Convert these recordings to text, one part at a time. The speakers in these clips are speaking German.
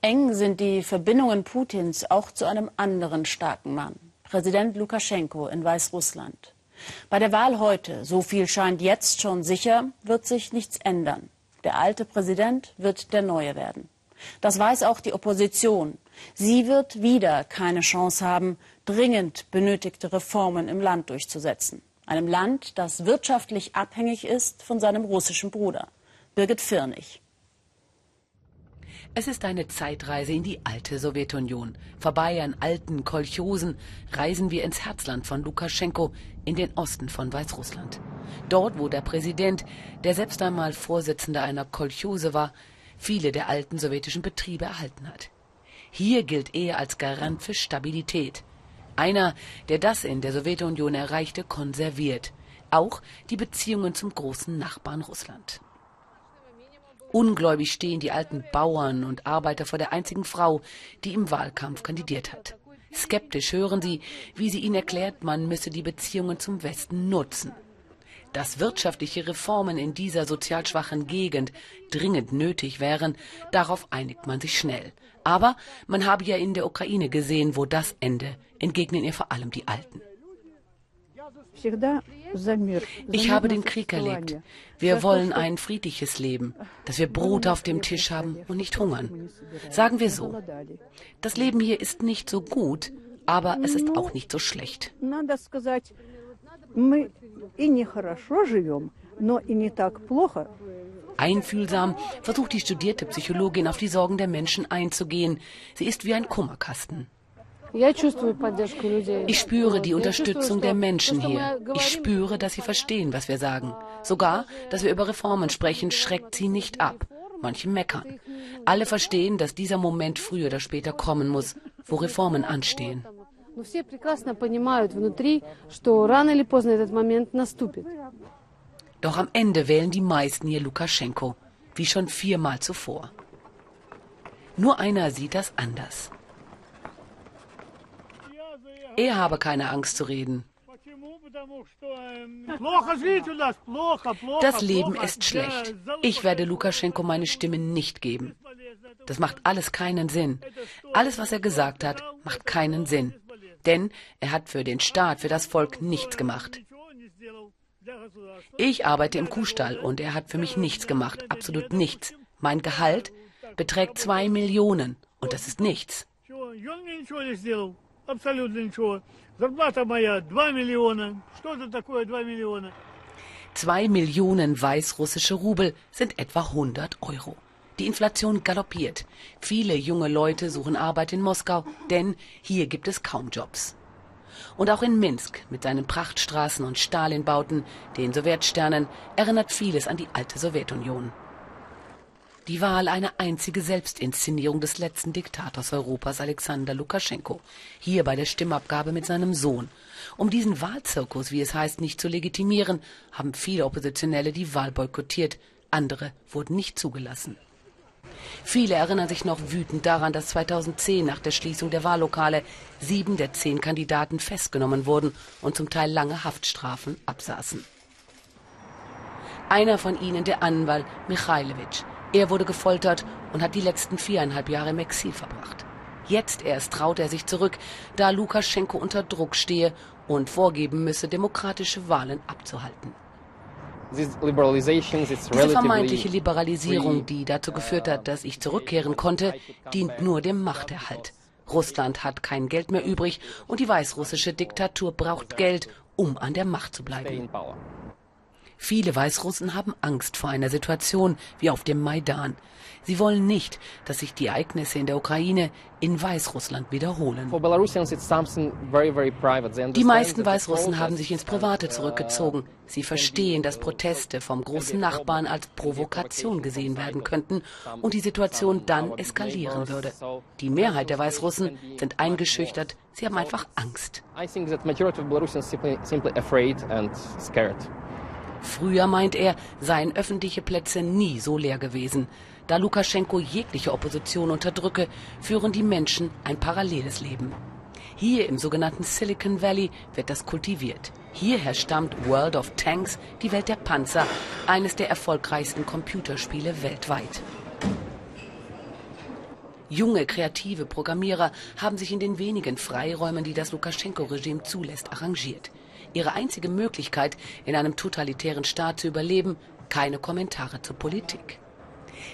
Eng sind die Verbindungen Putins auch zu einem anderen starken Mann, Präsident Lukaschenko in Weißrussland. Bei der Wahl heute, so viel scheint jetzt schon sicher, wird sich nichts ändern. Der alte Präsident wird der neue werden. Das weiß auch die Opposition. Sie wird wieder keine Chance haben, dringend benötigte Reformen im Land durchzusetzen. Einem Land, das wirtschaftlich abhängig ist von seinem russischen Bruder. Birgit Firnig. Es ist eine Zeitreise in die alte Sowjetunion. Vorbei an alten Kolchosen reisen wir ins Herzland von Lukaschenko in den Osten von Weißrussland. Dort, wo der Präsident, der selbst einmal Vorsitzender einer Kolchose war, viele der alten sowjetischen Betriebe erhalten hat. Hier gilt er als Garant für Stabilität. Einer, der das in der Sowjetunion Erreichte konserviert. Auch die Beziehungen zum großen Nachbarn Russland. Ungläubig stehen die alten Bauern und Arbeiter vor der einzigen Frau, die im Wahlkampf kandidiert hat. Skeptisch hören sie, wie sie ihnen erklärt, man müsse die Beziehungen zum Westen nutzen. Dass wirtschaftliche Reformen in dieser sozial schwachen Gegend dringend nötig wären, darauf einigt man sich schnell. Aber man habe ja in der Ukraine gesehen, wo das Ende, entgegnen ihr vor allem die Alten. Ich habe den Krieg erlebt. Wir wollen ein friedliches Leben, dass wir Brot auf dem Tisch haben und nicht hungern. Sagen wir so, das Leben hier ist nicht so gut, aber es ist auch nicht so schlecht. Einfühlsam versucht die studierte Psychologin auf die Sorgen der Menschen einzugehen. Sie ist wie ein Kummerkasten. Ich spüre die Unterstützung der Menschen hier. Ich spüre, dass sie verstehen, was wir sagen. Sogar, dass wir über Reformen sprechen, schreckt sie nicht ab. Manche meckern. Alle verstehen, dass dieser Moment früher oder später kommen muss, wo Reformen anstehen. Doch am Ende wählen die meisten hier Lukaschenko, wie schon viermal zuvor. Nur einer sieht das anders. Er habe keine Angst zu reden. Das Leben ist schlecht. Ich werde Lukaschenko meine Stimme nicht geben. Das macht alles keinen Sinn. Alles, was er gesagt hat, macht keinen Sinn. Denn er hat für den Staat, für das Volk nichts gemacht. Ich arbeite im Kuhstall und er hat für mich nichts gemacht, absolut nichts. Mein Gehalt beträgt zwei Millionen und das ist nichts Абсолютно ничего. Зарплата моя 2 Millionen. Что это такое 2 Millionen? Zwei Millionen weißrussische Rubel sind etwa 100 Euro. Die Inflation galoppiert. Viele junge Leute suchen Arbeit in Moskau, denn hier gibt es kaum Jobs. Und auch in Minsk mit seinen Prachtstraßen und Stalinbauten, den Sowjetsternen, erinnert vieles an die alte Sowjetunion. Die Wahl eine einzige Selbstinszenierung des letzten Diktators Europas, Alexander Lukaschenko. Hier bei der Stimmabgabe mit seinem Sohn. Um diesen Wahlzirkus, wie es heißt, nicht zu legitimieren, haben viele Oppositionelle die Wahl boykottiert. Andere wurden nicht zugelassen. Viele erinnern sich noch wütend daran, dass 2010 nach der Schließung der Wahllokale sieben der zehn Kandidaten festgenommen wurden und zum Teil lange Haftstrafen absaßen. Einer von ihnen, der Anwalt Michailowitsch, er wurde gefoltert und hat die letzten viereinhalb Jahre im Exil verbracht. Jetzt erst traut er sich zurück, da Lukaschenko unter Druck stehe und vorgeben müsse, demokratische Wahlen abzuhalten. Diese vermeintliche Liberalisierung, die dazu geführt hat, dass ich zurückkehren konnte, dient nur dem Machterhalt. Russland hat kein Geld mehr übrig und die weißrussische Diktatur braucht Geld, um an der Macht zu bleiben. Viele Weißrussen haben Angst vor einer Situation wie auf dem Maidan. Sie wollen nicht, dass sich die Ereignisse in der Ukraine in Weißrussland wiederholen. Die meisten Weißrussen haben sich ins Private zurückgezogen. Sie verstehen, dass Proteste vom großen Nachbarn als Provokation gesehen werden könnten und die Situation dann eskalieren würde. Die Mehrheit der Weißrussen sind eingeschüchtert, sie haben einfach Angst. Früher, meint er, seien öffentliche Plätze nie so leer gewesen. Da Lukaschenko jegliche Opposition unterdrücke, führen die Menschen ein paralleles Leben. Hier im sogenannten Silicon Valley wird das kultiviert. Hierher stammt World of Tanks, die Welt der Panzer, eines der erfolgreichsten Computerspiele weltweit. Junge, kreative Programmierer haben sich in den wenigen Freiräumen, die das Lukaschenko-Regime zulässt, arrangiert. Ihre einzige Möglichkeit, in einem totalitären Staat zu überleben, keine Kommentare zur Politik.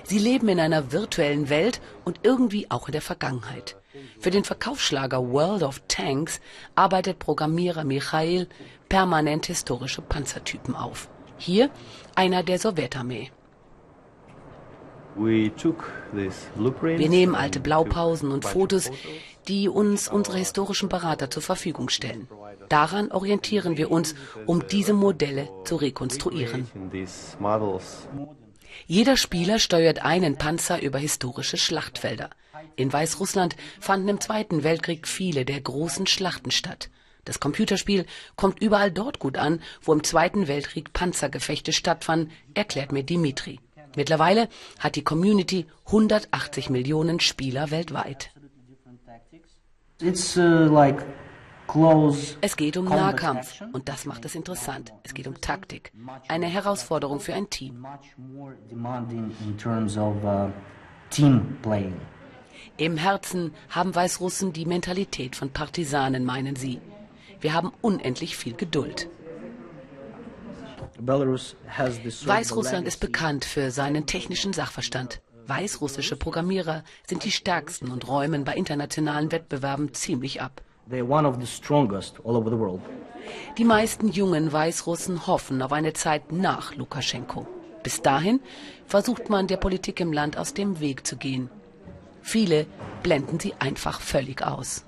Sie leben in einer virtuellen Welt und irgendwie auch in der Vergangenheit. Für den Verkaufsschlager World of Tanks arbeitet Programmierer Michail permanent historische Panzertypen auf. Hier einer der Sowjetarmee. Wir nehmen alte Blaupausen und Fotos, die uns unsere historischen Berater zur Verfügung stellen. Daran orientieren wir uns, um diese Modelle zu rekonstruieren. Jeder Spieler steuert einen Panzer über historische Schlachtfelder. In Weißrussland fanden im Zweiten Weltkrieg viele der großen Schlachten statt. Das Computerspiel kommt überall dort gut an, wo im Zweiten Weltkrieg Panzergefechte stattfanden, erklärt mir Dimitri. Mittlerweile hat die Community 180 Millionen Spieler weltweit. Uh, es geht um Nahkampf und das macht es interessant. Es geht um Taktik. Eine Herausforderung für ein Team. Uh, Im Herzen haben Weißrussen die Mentalität von Partisanen, meinen sie. Wir haben unendlich viel Geduld. Weißrussland ist bekannt für seinen technischen Sachverstand. Weißrussische Programmierer sind die stärksten und räumen bei internationalen Wettbewerben ziemlich ab. Die meisten jungen Weißrussen hoffen auf eine Zeit nach Lukaschenko. Bis dahin versucht man der Politik im Land aus dem Weg zu gehen. Viele blenden sie einfach völlig aus.